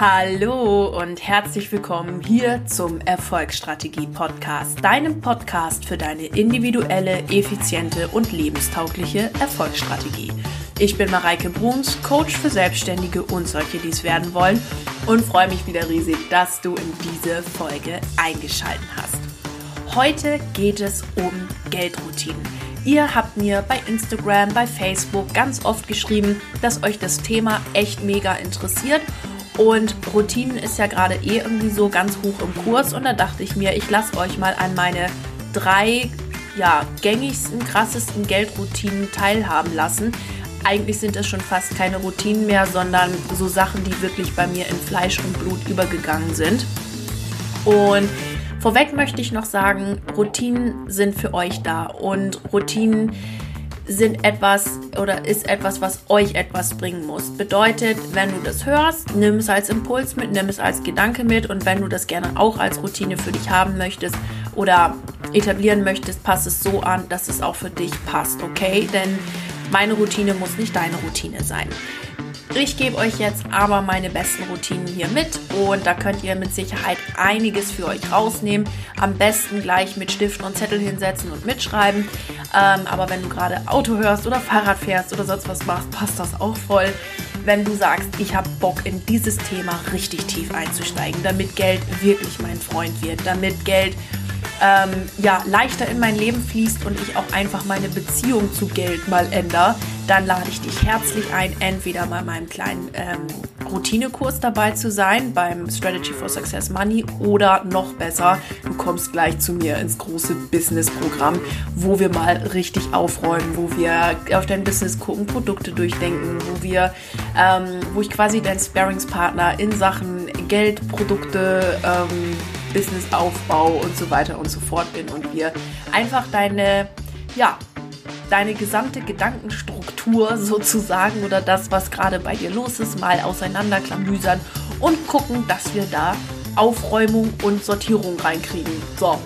Hallo und herzlich willkommen hier zum Erfolgsstrategie Podcast, deinem Podcast für deine individuelle, effiziente und lebenstaugliche Erfolgsstrategie. Ich bin Mareike Bruns, Coach für Selbstständige und solche, die es werden wollen und freue mich wieder riesig, dass du in diese Folge eingeschaltet hast. Heute geht es um Geldroutinen. Ihr habt mir bei Instagram, bei Facebook ganz oft geschrieben, dass euch das Thema echt mega interessiert und Routinen ist ja gerade eh irgendwie so ganz hoch im Kurs. Und da dachte ich mir, ich lasse euch mal an meine drei ja, gängigsten, krassesten Geldroutinen teilhaben lassen. Eigentlich sind es schon fast keine Routinen mehr, sondern so Sachen, die wirklich bei mir in Fleisch und Blut übergegangen sind. Und vorweg möchte ich noch sagen, Routinen sind für euch da. Und Routinen sind etwas oder ist etwas, was euch etwas bringen muss. Bedeutet, wenn du das hörst, nimm es als Impuls mit, nimm es als Gedanke mit und wenn du das gerne auch als Routine für dich haben möchtest oder etablieren möchtest, passt es so an, dass es auch für dich passt, okay? Denn meine Routine muss nicht deine Routine sein. Ich gebe euch jetzt aber meine besten Routinen hier mit und da könnt ihr mit Sicherheit einiges für euch rausnehmen. Am besten gleich mit Stift und Zettel hinsetzen und mitschreiben. Ähm, aber wenn du gerade Auto hörst oder Fahrrad fährst oder sonst was machst, passt das auch voll. Wenn du sagst, ich habe Bock in dieses Thema richtig tief einzusteigen, damit Geld wirklich mein Freund wird, damit Geld ähm, ja, leichter in mein Leben fließt und ich auch einfach meine Beziehung zu Geld mal ändere, dann lade ich dich herzlich ein, entweder bei meinem kleinen ähm, Routinekurs dabei zu sein, beim Strategy for Success Money oder noch besser, du kommst gleich zu mir ins große Business-Programm, wo wir mal richtig aufräumen, wo wir auf dein Business gucken, Produkte durchdenken, wo wir, ähm, wo ich quasi dein Sparringspartner in Sachen Geld, Produkte, ähm, Businessaufbau und so weiter und so fort bin und wir einfach deine, ja, deine gesamte Gedankenstruktur sozusagen oder das, was gerade bei dir los ist, mal auseinanderklamüsern und gucken, dass wir da Aufräumung und Sortierung reinkriegen. So,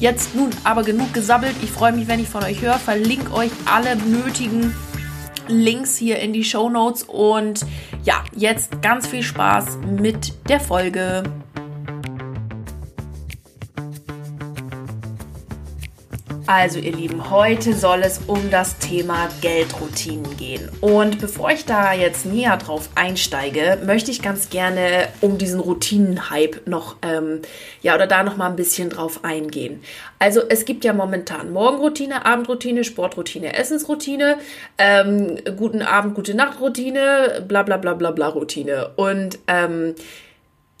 jetzt nun aber genug gesammelt. Ich freue mich, wenn ich von euch höre. Verlinke euch alle nötigen Links hier in die Show Notes und ja, jetzt ganz viel Spaß mit der Folge. Also ihr Lieben, heute soll es um das Thema Geldroutinen gehen. Und bevor ich da jetzt näher drauf einsteige, möchte ich ganz gerne um diesen Routinen-Hype noch, ähm, ja, oder da noch mal ein bisschen drauf eingehen. Also es gibt ja momentan Morgenroutine, Abendroutine, Sportroutine, Essensroutine, ähm, guten Abend, gute Nacht-Routine, bla bla bla bla bla Routine. Und ähm,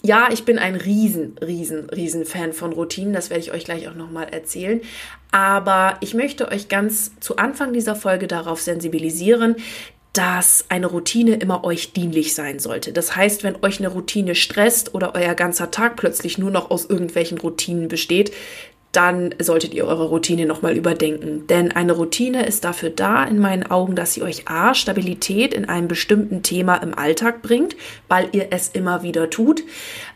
ja, ich bin ein riesen, riesen, riesen Fan von Routinen. Das werde ich euch gleich auch nochmal erzählen. Aber ich möchte euch ganz zu Anfang dieser Folge darauf sensibilisieren, dass eine Routine immer euch dienlich sein sollte. Das heißt, wenn euch eine Routine stresst oder euer ganzer Tag plötzlich nur noch aus irgendwelchen Routinen besteht, dann solltet ihr eure Routine nochmal überdenken. Denn eine Routine ist dafür da, in meinen Augen, dass sie euch A, Stabilität in einem bestimmten Thema im Alltag bringt, weil ihr es immer wieder tut,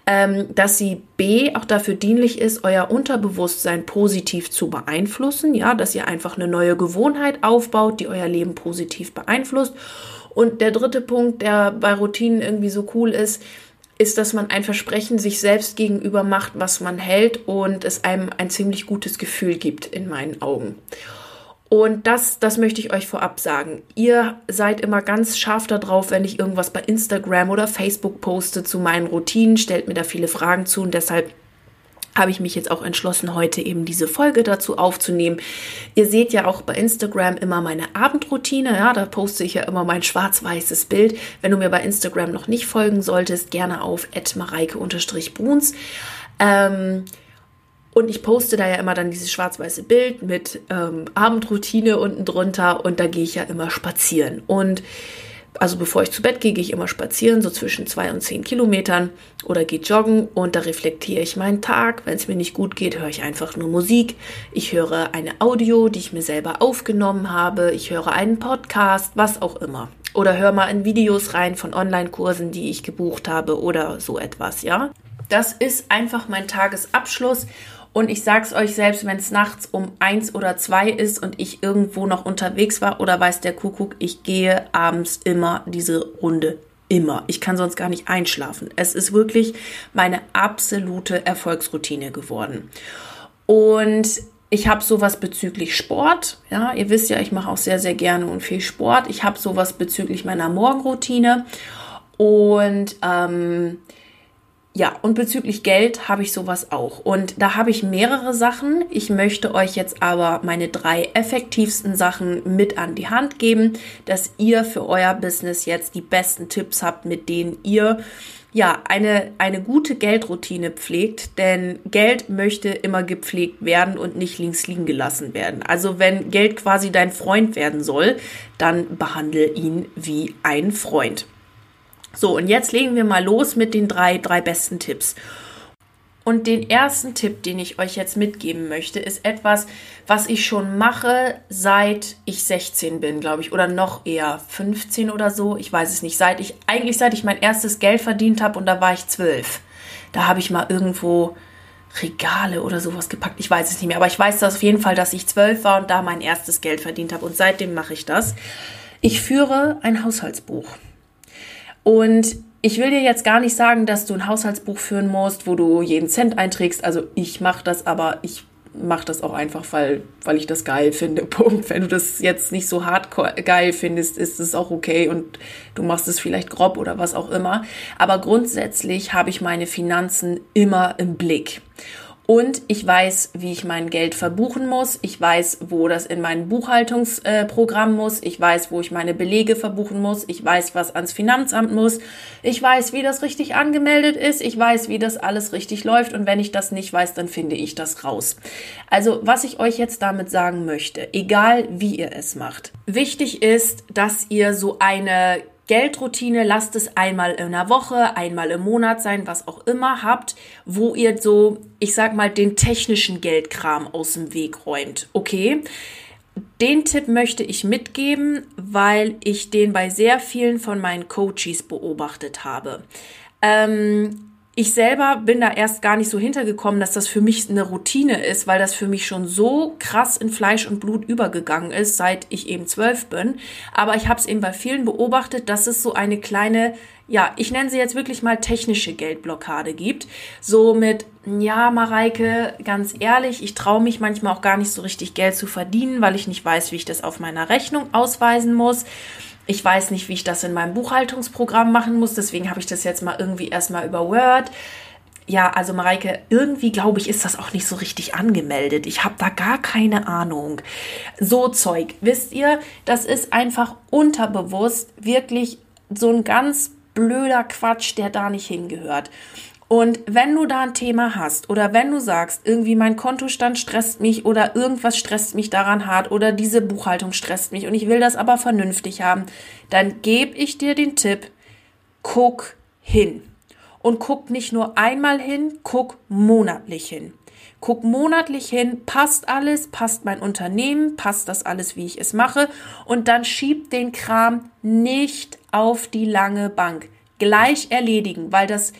ähm, dass sie B, auch dafür dienlich ist, euer Unterbewusstsein positiv zu beeinflussen, ja, dass ihr einfach eine neue Gewohnheit aufbaut, die euer Leben positiv beeinflusst. Und der dritte Punkt, der bei Routinen irgendwie so cool ist, ist, dass man ein Versprechen sich selbst gegenüber macht, was man hält und es einem ein ziemlich gutes Gefühl gibt in meinen Augen. Und das, das möchte ich euch vorab sagen. Ihr seid immer ganz scharf darauf, wenn ich irgendwas bei Instagram oder Facebook poste zu meinen Routinen, stellt mir da viele Fragen zu und deshalb habe ich mich jetzt auch entschlossen, heute eben diese Folge dazu aufzunehmen. Ihr seht ja auch bei Instagram immer meine Abendroutine. Ja, da poste ich ja immer mein schwarz-weißes Bild. Wenn du mir bei Instagram noch nicht folgen solltest, gerne auf mareike-bruns. Ähm, und ich poste da ja immer dann dieses schwarz-weiße Bild mit ähm, Abendroutine unten drunter und da gehe ich ja immer spazieren. Und also bevor ich zu Bett gehe, gehe ich immer spazieren, so zwischen zwei und zehn Kilometern oder gehe joggen und da reflektiere ich meinen Tag. Wenn es mir nicht gut geht, höre ich einfach nur Musik. Ich höre eine Audio, die ich mir selber aufgenommen habe. Ich höre einen Podcast, was auch immer. Oder höre mal in Videos rein von Online-Kursen, die ich gebucht habe oder so etwas, ja. Das ist einfach mein Tagesabschluss und ich sag's euch selbst, wenn es nachts um eins oder zwei ist und ich irgendwo noch unterwegs war oder weiß der Kuckuck, ich gehe abends immer diese Runde immer. Ich kann sonst gar nicht einschlafen. Es ist wirklich meine absolute Erfolgsroutine geworden. Und ich habe sowas bezüglich Sport. Ja, ihr wisst ja, ich mache auch sehr, sehr gerne und viel Sport. Ich habe sowas bezüglich meiner Morgenroutine. Und ähm, ja, und bezüglich Geld habe ich sowas auch. Und da habe ich mehrere Sachen. Ich möchte euch jetzt aber meine drei effektivsten Sachen mit an die Hand geben, dass ihr für euer Business jetzt die besten Tipps habt, mit denen ihr ja, eine, eine gute Geldroutine pflegt, denn Geld möchte immer gepflegt werden und nicht links liegen gelassen werden. Also wenn Geld quasi dein Freund werden soll, dann behandle ihn wie ein Freund. So, und jetzt legen wir mal los mit den drei, drei besten Tipps. Und den ersten Tipp, den ich euch jetzt mitgeben möchte, ist etwas, was ich schon mache, seit ich 16 bin, glaube ich, oder noch eher 15 oder so. Ich weiß es nicht. Seit ich, eigentlich seit ich mein erstes Geld verdient habe und da war ich 12. Da habe ich mal irgendwo Regale oder sowas gepackt. Ich weiß es nicht mehr. Aber ich weiß das auf jeden Fall, dass ich 12 war und da mein erstes Geld verdient habe. Und seitdem mache ich das. Ich führe ein Haushaltsbuch. Und ich will dir jetzt gar nicht sagen, dass du ein Haushaltsbuch führen musst, wo du jeden Cent einträgst. Also ich mache das, aber ich mache das auch einfach, weil, weil ich das geil finde. Punkt. Wenn du das jetzt nicht so hardcore geil findest, ist es auch okay und du machst es vielleicht grob oder was auch immer. Aber grundsätzlich habe ich meine Finanzen immer im Blick. Und ich weiß, wie ich mein Geld verbuchen muss. Ich weiß, wo das in mein Buchhaltungsprogramm äh, muss. Ich weiß, wo ich meine Belege verbuchen muss. Ich weiß, was ans Finanzamt muss. Ich weiß, wie das richtig angemeldet ist. Ich weiß, wie das alles richtig läuft. Und wenn ich das nicht weiß, dann finde ich das raus. Also, was ich euch jetzt damit sagen möchte, egal wie ihr es macht. Wichtig ist, dass ihr so eine Geldroutine, lasst es einmal in der Woche, einmal im Monat sein, was auch immer habt, wo ihr so, ich sag mal, den technischen Geldkram aus dem Weg räumt. Okay? Den Tipp möchte ich mitgeben, weil ich den bei sehr vielen von meinen Coaches beobachtet habe. Ähm, ich selber bin da erst gar nicht so hintergekommen, dass das für mich eine Routine ist, weil das für mich schon so krass in Fleisch und Blut übergegangen ist, seit ich eben zwölf bin. Aber ich habe es eben bei vielen beobachtet, dass es so eine kleine, ja, ich nenne sie jetzt wirklich mal technische Geldblockade gibt. So mit, ja, Mareike, ganz ehrlich, ich traue mich manchmal auch gar nicht so richtig Geld zu verdienen, weil ich nicht weiß, wie ich das auf meiner Rechnung ausweisen muss. Ich weiß nicht, wie ich das in meinem Buchhaltungsprogramm machen muss, deswegen habe ich das jetzt mal irgendwie erstmal über Word. Ja, also Mareike, irgendwie glaube ich, ist das auch nicht so richtig angemeldet. Ich habe da gar keine Ahnung. So Zeug, wisst ihr, das ist einfach unterbewusst wirklich so ein ganz blöder Quatsch, der da nicht hingehört. Und wenn du da ein Thema hast oder wenn du sagst, irgendwie mein Kontostand stresst mich oder irgendwas stresst mich daran hart oder diese Buchhaltung stresst mich und ich will das aber vernünftig haben, dann gebe ich dir den Tipp, guck hin. Und guck nicht nur einmal hin, guck monatlich hin. Guck monatlich hin, passt alles, passt mein Unternehmen, passt das alles, wie ich es mache und dann schieb den Kram nicht auf die lange Bank. Gleich erledigen, weil das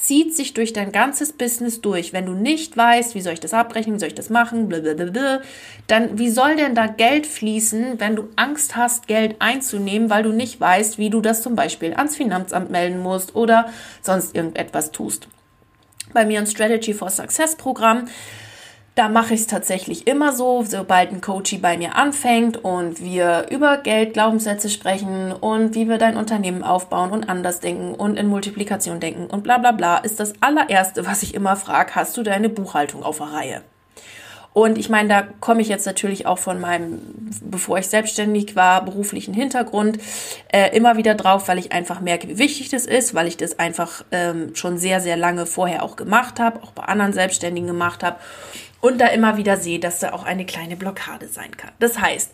zieht sich durch dein ganzes Business durch. Wenn du nicht weißt, wie soll ich das abrechnen, wie soll ich das machen, blablabla, dann wie soll denn da Geld fließen, wenn du Angst hast, Geld einzunehmen, weil du nicht weißt, wie du das zum Beispiel ans Finanzamt melden musst oder sonst irgendetwas tust. Bei mir im Strategy for Success Programm da mache ich es tatsächlich immer so, sobald ein Coachie bei mir anfängt und wir über Geld, Glaubenssätze sprechen und wie wir dein Unternehmen aufbauen und anders denken und in Multiplikation denken und bla bla bla, ist das allererste, was ich immer frage, hast du deine Buchhaltung auf der Reihe? Und ich meine, da komme ich jetzt natürlich auch von meinem, bevor ich selbstständig war, beruflichen Hintergrund äh, immer wieder drauf, weil ich einfach merke, wie wichtig das ist, weil ich das einfach ähm, schon sehr, sehr lange vorher auch gemacht habe, auch bei anderen Selbstständigen gemacht habe und da immer wieder sehe, dass da auch eine kleine Blockade sein kann. Das heißt,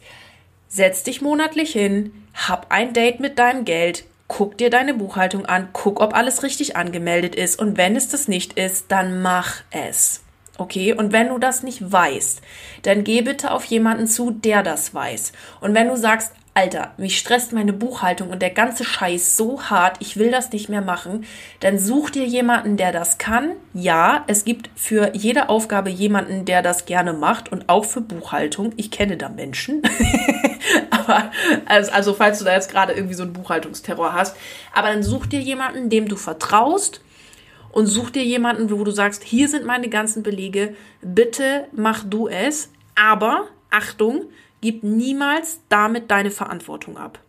setz dich monatlich hin, hab ein Date mit deinem Geld, guck dir deine Buchhaltung an, guck, ob alles richtig angemeldet ist und wenn es das nicht ist, dann mach es. Okay, und wenn du das nicht weißt, dann geh bitte auf jemanden zu, der das weiß. Und wenn du sagst, Alter, mich stresst meine Buchhaltung und der ganze Scheiß so hart, ich will das nicht mehr machen, dann such dir jemanden, der das kann. Ja, es gibt für jede Aufgabe jemanden, der das gerne macht und auch für Buchhaltung. Ich kenne da Menschen. aber, also, falls du da jetzt gerade irgendwie so einen Buchhaltungsterror hast, aber dann such dir jemanden, dem du vertraust und such dir jemanden, wo du sagst, hier sind meine ganzen Belege, bitte mach du es, aber Achtung, Gib niemals damit deine Verantwortung ab.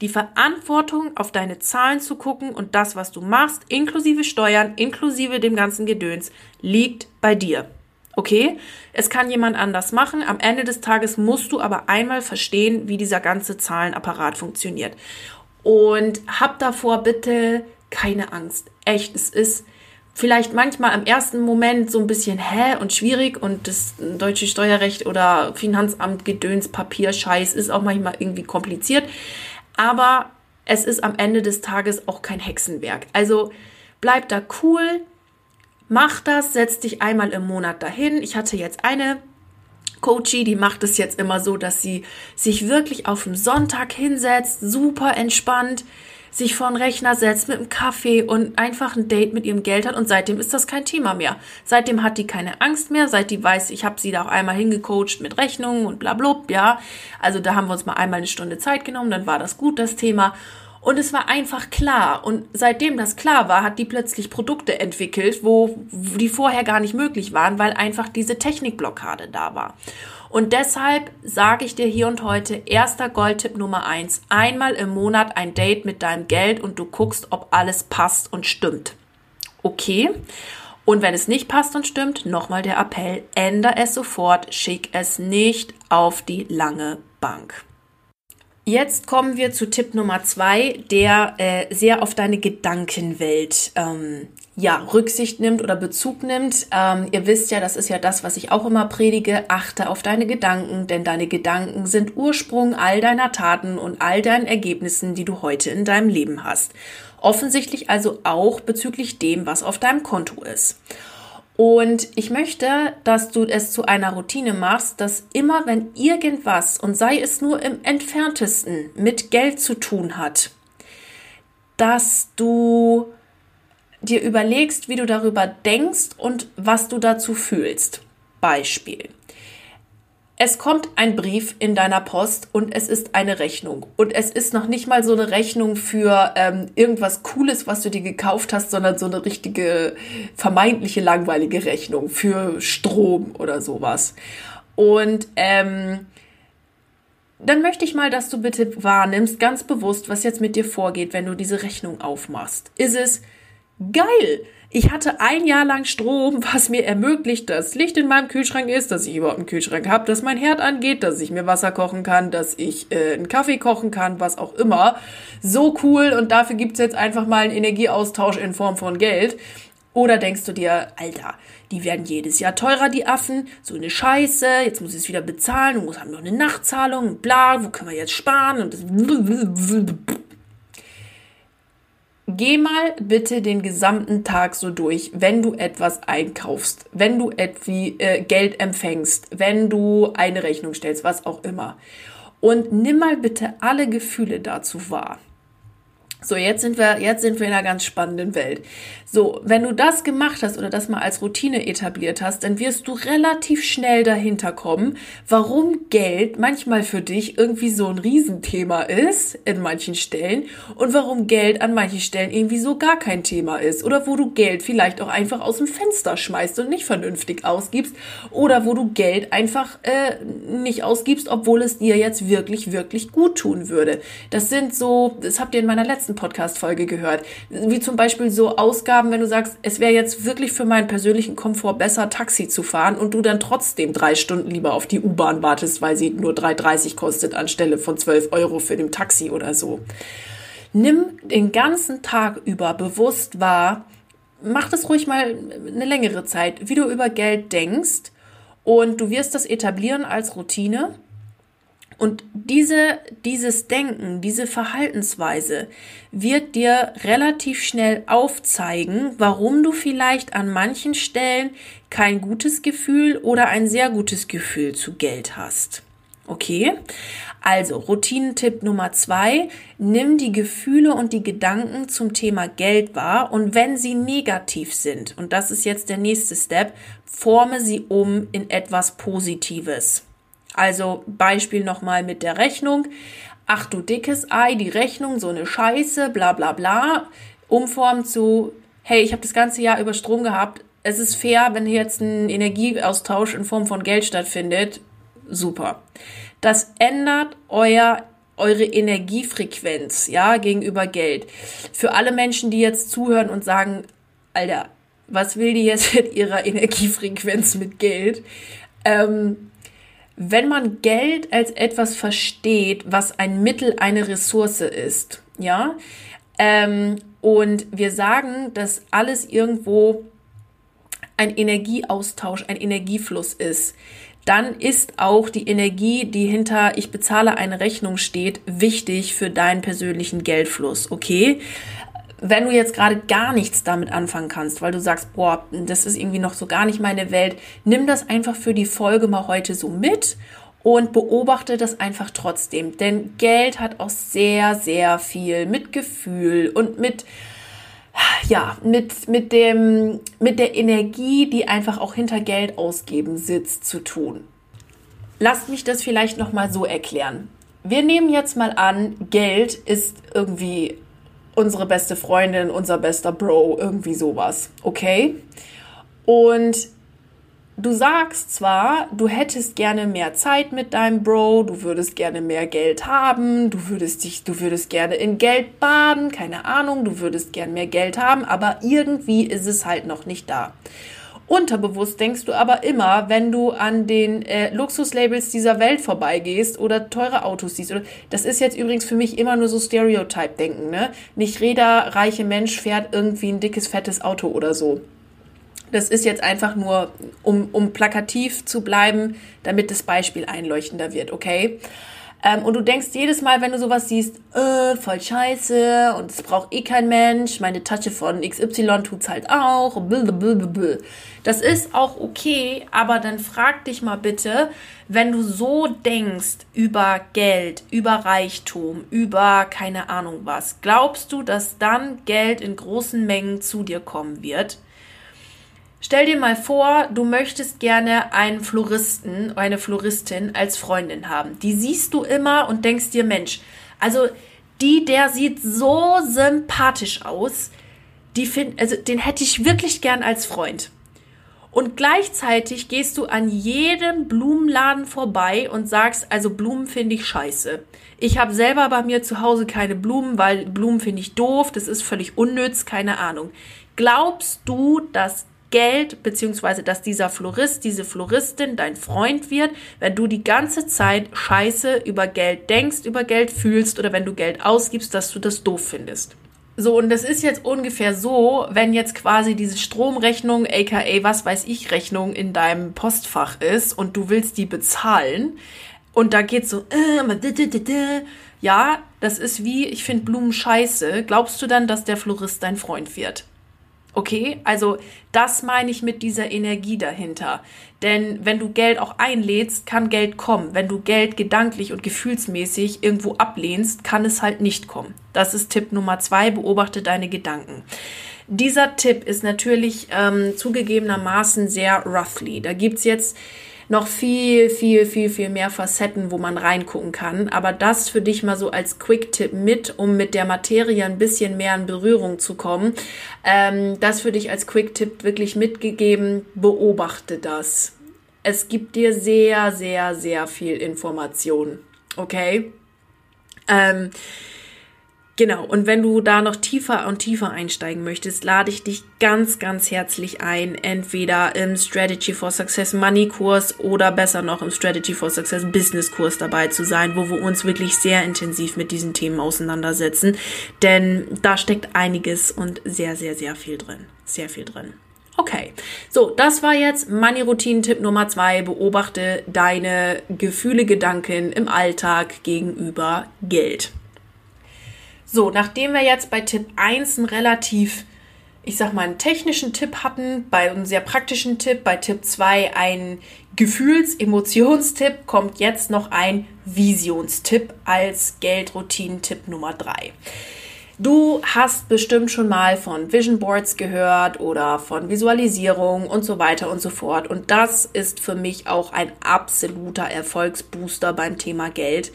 Die Verantwortung, auf deine Zahlen zu gucken und das, was du machst, inklusive Steuern, inklusive dem ganzen Gedöns, liegt bei dir. Okay? Es kann jemand anders machen. Am Ende des Tages musst du aber einmal verstehen, wie dieser ganze Zahlenapparat funktioniert. Und hab davor bitte keine Angst. Echt, es ist vielleicht manchmal im ersten Moment so ein bisschen hä und schwierig und das deutsche Steuerrecht oder Finanzamt Gedöns Papier Scheiß ist auch manchmal irgendwie kompliziert, aber es ist am Ende des Tages auch kein Hexenwerk. Also bleib da cool, mach das, setz dich einmal im Monat dahin. Ich hatte jetzt eine Coachie, die macht es jetzt immer so, dass sie sich wirklich auf dem Sonntag hinsetzt, super entspannt sich vor den Rechner setzt mit einem Kaffee und einfach ein Date mit ihrem Geld hat und seitdem ist das kein Thema mehr. Seitdem hat die keine Angst mehr, seit die weiß, ich habe sie da auch einmal hingecoacht mit Rechnungen und bla bla, ja. Also da haben wir uns mal einmal eine Stunde Zeit genommen, dann war das gut, das Thema. Und es war einfach klar. Und seitdem das klar war, hat die plötzlich Produkte entwickelt, wo die vorher gar nicht möglich waren, weil einfach diese Technikblockade da war. Und deshalb sage ich dir hier und heute, erster Goldtipp Nummer eins, einmal im Monat ein Date mit deinem Geld und du guckst, ob alles passt und stimmt. Okay? Und wenn es nicht passt und stimmt, nochmal der Appell, ändere es sofort, schick es nicht auf die lange Bank. Jetzt kommen wir zu Tipp Nummer zwei, der äh, sehr auf deine Gedankenwelt ähm, ja, Rücksicht nimmt oder Bezug nimmt. Ähm, ihr wisst ja, das ist ja das, was ich auch immer predige. Achte auf deine Gedanken, denn deine Gedanken sind Ursprung all deiner Taten und all deinen Ergebnissen, die du heute in deinem Leben hast. Offensichtlich also auch bezüglich dem, was auf deinem Konto ist. Und ich möchte, dass du es zu einer Routine machst, dass immer wenn irgendwas, und sei es nur im entferntesten, mit Geld zu tun hat, dass du dir überlegst, wie du darüber denkst und was du dazu fühlst. Beispiel. Es kommt ein Brief in deiner Post und es ist eine Rechnung. Und es ist noch nicht mal so eine Rechnung für ähm, irgendwas Cooles, was du dir gekauft hast, sondern so eine richtige, vermeintliche langweilige Rechnung für Strom oder sowas. Und ähm, dann möchte ich mal, dass du bitte wahrnimmst, ganz bewusst, was jetzt mit dir vorgeht, wenn du diese Rechnung aufmachst. Ist es geil? Ich hatte ein Jahr lang Strom, was mir ermöglicht, dass Licht in meinem Kühlschrank ist, dass ich überhaupt einen Kühlschrank habe, dass mein Herd angeht, dass ich mir Wasser kochen kann, dass ich äh, einen Kaffee kochen kann, was auch immer. So cool. Und dafür gibt's jetzt einfach mal einen Energieaustausch in Form von Geld. Oder denkst du dir, Alter, die werden jedes Jahr teurer, die Affen, so eine Scheiße, jetzt muss ich es wieder bezahlen. Und muss haben noch eine Nachtzahlung, bla, wo können wir jetzt sparen? Und das Geh mal bitte den gesamten Tag so durch, wenn du etwas einkaufst, wenn du etwie, äh, Geld empfängst, wenn du eine Rechnung stellst, was auch immer. Und nimm mal bitte alle Gefühle dazu wahr. So, jetzt sind wir, jetzt sind wir in einer ganz spannenden Welt. So, wenn du das gemacht hast oder das mal als Routine etabliert hast, dann wirst du relativ schnell dahinter kommen, warum Geld manchmal für dich irgendwie so ein Riesenthema ist in manchen Stellen und warum Geld an manchen Stellen irgendwie so gar kein Thema ist oder wo du Geld vielleicht auch einfach aus dem Fenster schmeißt und nicht vernünftig ausgibst oder wo du Geld einfach äh, nicht ausgibst, obwohl es dir jetzt wirklich, wirklich gut tun würde. Das sind so, das habt ihr in meiner letzten letzten Podcast-Folge gehört. Wie zum Beispiel so Ausgaben, wenn du sagst, es wäre jetzt wirklich für meinen persönlichen Komfort besser, Taxi zu fahren und du dann trotzdem drei Stunden lieber auf die U-Bahn wartest, weil sie nur 3,30 kostet anstelle von 12 Euro für den Taxi oder so. Nimm den ganzen Tag über bewusst wahr, mach das ruhig mal eine längere Zeit, wie du über Geld denkst und du wirst das etablieren als Routine und diese, dieses Denken, diese Verhaltensweise wird dir relativ schnell aufzeigen, warum du vielleicht an manchen Stellen kein gutes Gefühl oder ein sehr gutes Gefühl zu Geld hast. Okay? Also, Routinentipp Nummer zwei, nimm die Gefühle und die Gedanken zum Thema Geld wahr und wenn sie negativ sind, und das ist jetzt der nächste Step, forme sie um in etwas Positives. Also, Beispiel nochmal mit der Rechnung. Ach du dickes Ei, die Rechnung, so eine Scheiße, bla bla bla. Umformen zu, hey, ich habe das ganze Jahr über Strom gehabt. Es ist fair, wenn hier jetzt ein Energieaustausch in Form von Geld stattfindet. Super. Das ändert euer eure Energiefrequenz, ja, gegenüber Geld. Für alle Menschen, die jetzt zuhören und sagen, Alter, was will die jetzt mit ihrer Energiefrequenz mit Geld? Ähm, wenn man Geld als etwas versteht, was ein Mittel, eine Ressource ist, ja, ähm, und wir sagen, dass alles irgendwo ein Energieaustausch, ein Energiefluss ist, dann ist auch die Energie, die hinter ich bezahle eine Rechnung steht, wichtig für deinen persönlichen Geldfluss, okay? Wenn du jetzt gerade gar nichts damit anfangen kannst, weil du sagst, boah, das ist irgendwie noch so gar nicht meine Welt, nimm das einfach für die Folge mal heute so mit und beobachte das einfach trotzdem. Denn Geld hat auch sehr, sehr viel mit Gefühl und mit ja, mit, mit, dem, mit der Energie, die einfach auch hinter Geld ausgeben sitzt, zu tun. Lasst mich das vielleicht nochmal so erklären. Wir nehmen jetzt mal an, Geld ist irgendwie unsere beste Freundin, unser bester Bro, irgendwie sowas, okay? Und du sagst zwar, du hättest gerne mehr Zeit mit deinem Bro, du würdest gerne mehr Geld haben, du würdest dich, du würdest gerne in Geld baden, keine Ahnung, du würdest gerne mehr Geld haben, aber irgendwie ist es halt noch nicht da. Unterbewusst denkst du aber immer, wenn du an den äh, Luxuslabels dieser Welt vorbeigehst oder teure Autos siehst. Das ist jetzt übrigens für mich immer nur so Stereotype-Denken. Ne? Nicht jeder reiche Mensch fährt irgendwie ein dickes, fettes Auto oder so. Das ist jetzt einfach nur, um, um plakativ zu bleiben, damit das Beispiel einleuchtender wird, okay? Ähm, und du denkst jedes Mal, wenn du sowas siehst, äh, voll scheiße und es braucht eh kein Mensch, meine Tasche von XY tut's halt auch. Blablabla. Das ist auch okay, aber dann frag dich mal bitte, wenn du so denkst über Geld, über Reichtum, über keine Ahnung was, glaubst du, dass dann Geld in großen Mengen zu dir kommen wird? Stell dir mal vor, du möchtest gerne einen Floristen, eine Floristin als Freundin haben. Die siehst du immer und denkst dir, Mensch, also die, der sieht so sympathisch aus. Die find, also den hätte ich wirklich gern als Freund. Und gleichzeitig gehst du an jedem Blumenladen vorbei und sagst, also Blumen finde ich scheiße. Ich habe selber bei mir zu Hause keine Blumen, weil Blumen finde ich doof, das ist völlig unnütz, keine Ahnung. Glaubst du, dass Geld, beziehungsweise dass dieser Florist, diese Floristin dein Freund wird, wenn du die ganze Zeit scheiße über Geld denkst, über Geld fühlst oder wenn du Geld ausgibst, dass du das doof findest. So, und das ist jetzt ungefähr so, wenn jetzt quasi diese Stromrechnung, aka was weiß ich, Rechnung in deinem Postfach ist und du willst die bezahlen und da geht so, äh, ja, das ist wie, ich finde Blumen scheiße, glaubst du dann, dass der Florist dein Freund wird? Okay, also das meine ich mit dieser Energie dahinter. Denn wenn du Geld auch einlädst, kann Geld kommen. Wenn du Geld gedanklich und gefühlsmäßig irgendwo ablehnst, kann es halt nicht kommen. Das ist Tipp Nummer zwei, beobachte deine Gedanken. Dieser Tipp ist natürlich ähm, zugegebenermaßen sehr roughly. Da gibt's jetzt noch viel, viel, viel, viel mehr Facetten, wo man reingucken kann. Aber das für dich mal so als Quick-Tipp mit, um mit der Materie ein bisschen mehr in Berührung zu kommen. Ähm, das für dich als Quick-Tipp wirklich mitgegeben. Beobachte das. Es gibt dir sehr, sehr, sehr viel Information. Okay? Ähm, Genau, und wenn du da noch tiefer und tiefer einsteigen möchtest, lade ich dich ganz, ganz herzlich ein, entweder im Strategy for Success Money Kurs oder besser noch im Strategy for Success Business Kurs dabei zu sein, wo wir uns wirklich sehr intensiv mit diesen Themen auseinandersetzen. Denn da steckt einiges und sehr, sehr, sehr viel drin. Sehr viel drin. Okay, so, das war jetzt Money Routine Tipp Nummer zwei. Beobachte deine Gefühle, Gedanken im Alltag gegenüber Geld. So, nachdem wir jetzt bei Tipp 1 ein relativ ich sag mal, einen technischen Tipp hatten, bei einem sehr praktischen Tipp, bei Tipp 2 ein Gefühls-, Emotionstipp, kommt jetzt noch ein Visionstipp als Geldroutinen-Tipp Nummer 3. Du hast bestimmt schon mal von Vision Boards gehört oder von Visualisierung und so weiter und so fort. Und das ist für mich auch ein absoluter Erfolgsbooster beim Thema Geld.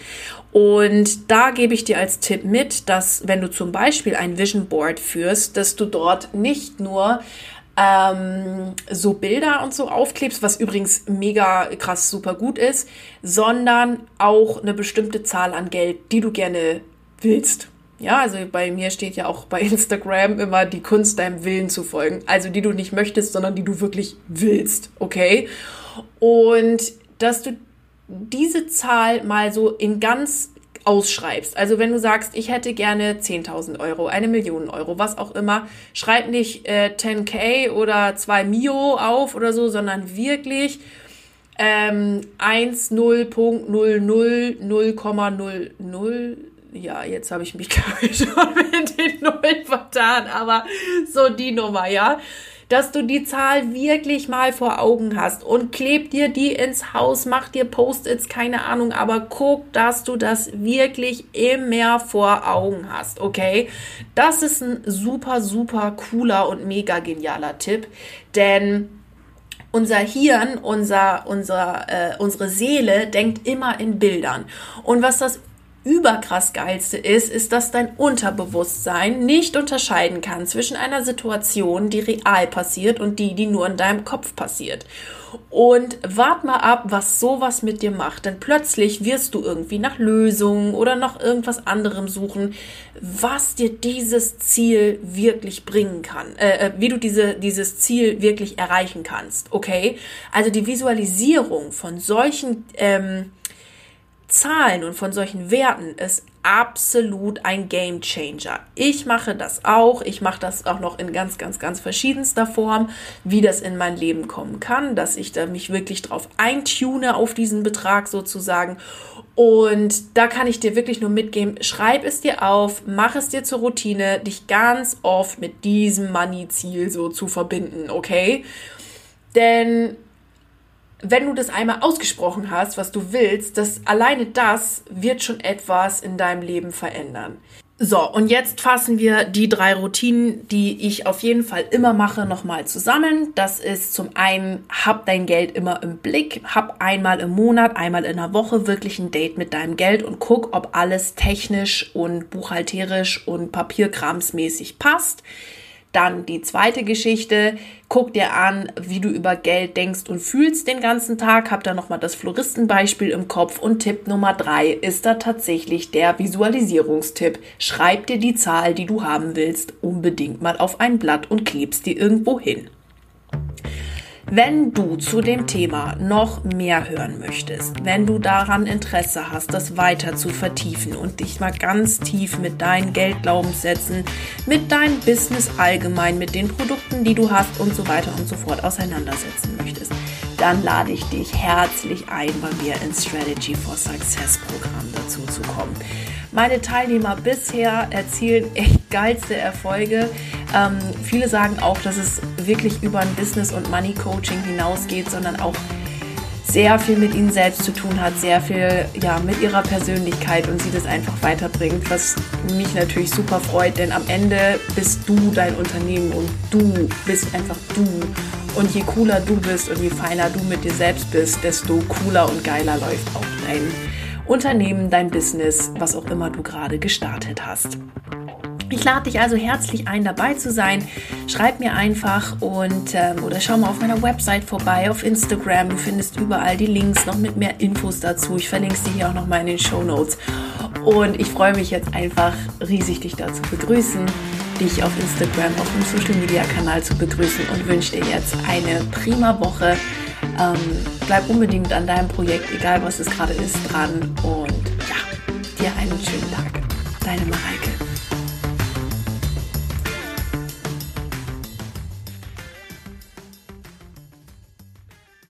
Und da gebe ich dir als Tipp mit, dass wenn du zum Beispiel ein Vision Board führst, dass du dort nicht nur ähm, so Bilder und so aufklebst, was übrigens mega krass super gut ist, sondern auch eine bestimmte Zahl an Geld, die du gerne willst. Ja, also bei mir steht ja auch bei Instagram immer die Kunst deinem Willen zu folgen. Also die du nicht möchtest, sondern die du wirklich willst. Okay? Und dass du diese Zahl mal so in ganz ausschreibst. Also wenn du sagst, ich hätte gerne 10.000 Euro, eine Million Euro, was auch immer, schreib nicht äh, 10k oder 2 Mio auf oder so, sondern wirklich ähm, 1, 0.00, 0,00 ja, jetzt habe ich mich schon mit den Nullen vertan, aber so die Nummer, ja. Dass du die Zahl wirklich mal vor Augen hast und kleb dir die ins Haus, mach dir Post-its, keine Ahnung, aber guck, dass du das wirklich immer vor Augen hast, okay? Das ist ein super, super cooler und mega genialer Tipp, denn unser Hirn, unser, unser, äh, unsere Seele denkt immer in Bildern. Und was das überkrass geilste ist, ist, dass dein Unterbewusstsein nicht unterscheiden kann zwischen einer Situation, die real passiert und die, die nur in deinem Kopf passiert. Und wart mal ab, was sowas mit dir macht, denn plötzlich wirst du irgendwie nach Lösungen oder nach irgendwas anderem suchen, was dir dieses Ziel wirklich bringen kann, äh, äh wie du diese, dieses Ziel wirklich erreichen kannst, okay? Also die Visualisierung von solchen ähm, Zahlen und von solchen Werten ist absolut ein Game Changer. Ich mache das auch. Ich mache das auch noch in ganz, ganz, ganz verschiedenster Form, wie das in mein Leben kommen kann, dass ich da mich wirklich drauf eintune auf diesen Betrag sozusagen. Und da kann ich dir wirklich nur mitgeben, schreib es dir auf, mach es dir zur Routine, dich ganz oft mit diesem Money-Ziel so zu verbinden, okay? Denn wenn du das einmal ausgesprochen hast, was du willst, das alleine das wird schon etwas in deinem Leben verändern. So, und jetzt fassen wir die drei Routinen, die ich auf jeden Fall immer mache, nochmal zusammen. Das ist zum einen, hab dein Geld immer im Blick, hab einmal im Monat, einmal in der Woche wirklich ein Date mit deinem Geld und guck, ob alles technisch und buchhalterisch und papierkramsmäßig passt. Dann die zweite Geschichte, guck dir an, wie du über Geld denkst und fühlst den ganzen Tag. Hab da nochmal das Floristenbeispiel im Kopf. Und Tipp Nummer drei ist da tatsächlich der Visualisierungstipp. Schreib dir die Zahl, die du haben willst, unbedingt mal auf ein Blatt und klebst die irgendwo hin. Wenn du zu dem Thema noch mehr hören möchtest, wenn du daran Interesse hast, das weiter zu vertiefen und dich mal ganz tief mit deinen Geldglaubenssätzen, mit deinem Business allgemein, mit den Produkten, die du hast und so weiter und so fort auseinandersetzen möchtest, dann lade ich dich herzlich ein, bei mir ins Strategy for Success Programm dazu zu kommen. Meine Teilnehmer bisher erzielen echt geilste Erfolge. Ähm, viele sagen auch, dass es wirklich über ein Business- und Money-Coaching hinausgeht, sondern auch sehr viel mit ihnen selbst zu tun hat, sehr viel ja mit ihrer Persönlichkeit und sie das einfach weiterbringt, was mich natürlich super freut, denn am Ende bist du dein Unternehmen und du bist einfach du und je cooler du bist und je feiner du mit dir selbst bist, desto cooler und geiler läuft auch dein Unternehmen, dein Business, was auch immer du gerade gestartet hast. Ich lade dich also herzlich ein, dabei zu sein. Schreib mir einfach und ähm, oder schau mal auf meiner Website vorbei, auf Instagram. Du findest überall die Links noch mit mehr Infos dazu. Ich verlinke sie hier auch noch mal in den Show Notes. Und ich freue mich jetzt einfach riesig, dich da zu begrüßen, dich auf Instagram, auf dem Social Media Kanal zu begrüßen und wünsche dir jetzt eine prima Woche. Ähm, bleib unbedingt an deinem Projekt, egal was es gerade ist, dran. Und ja, dir einen schönen Tag. Deine Mareike.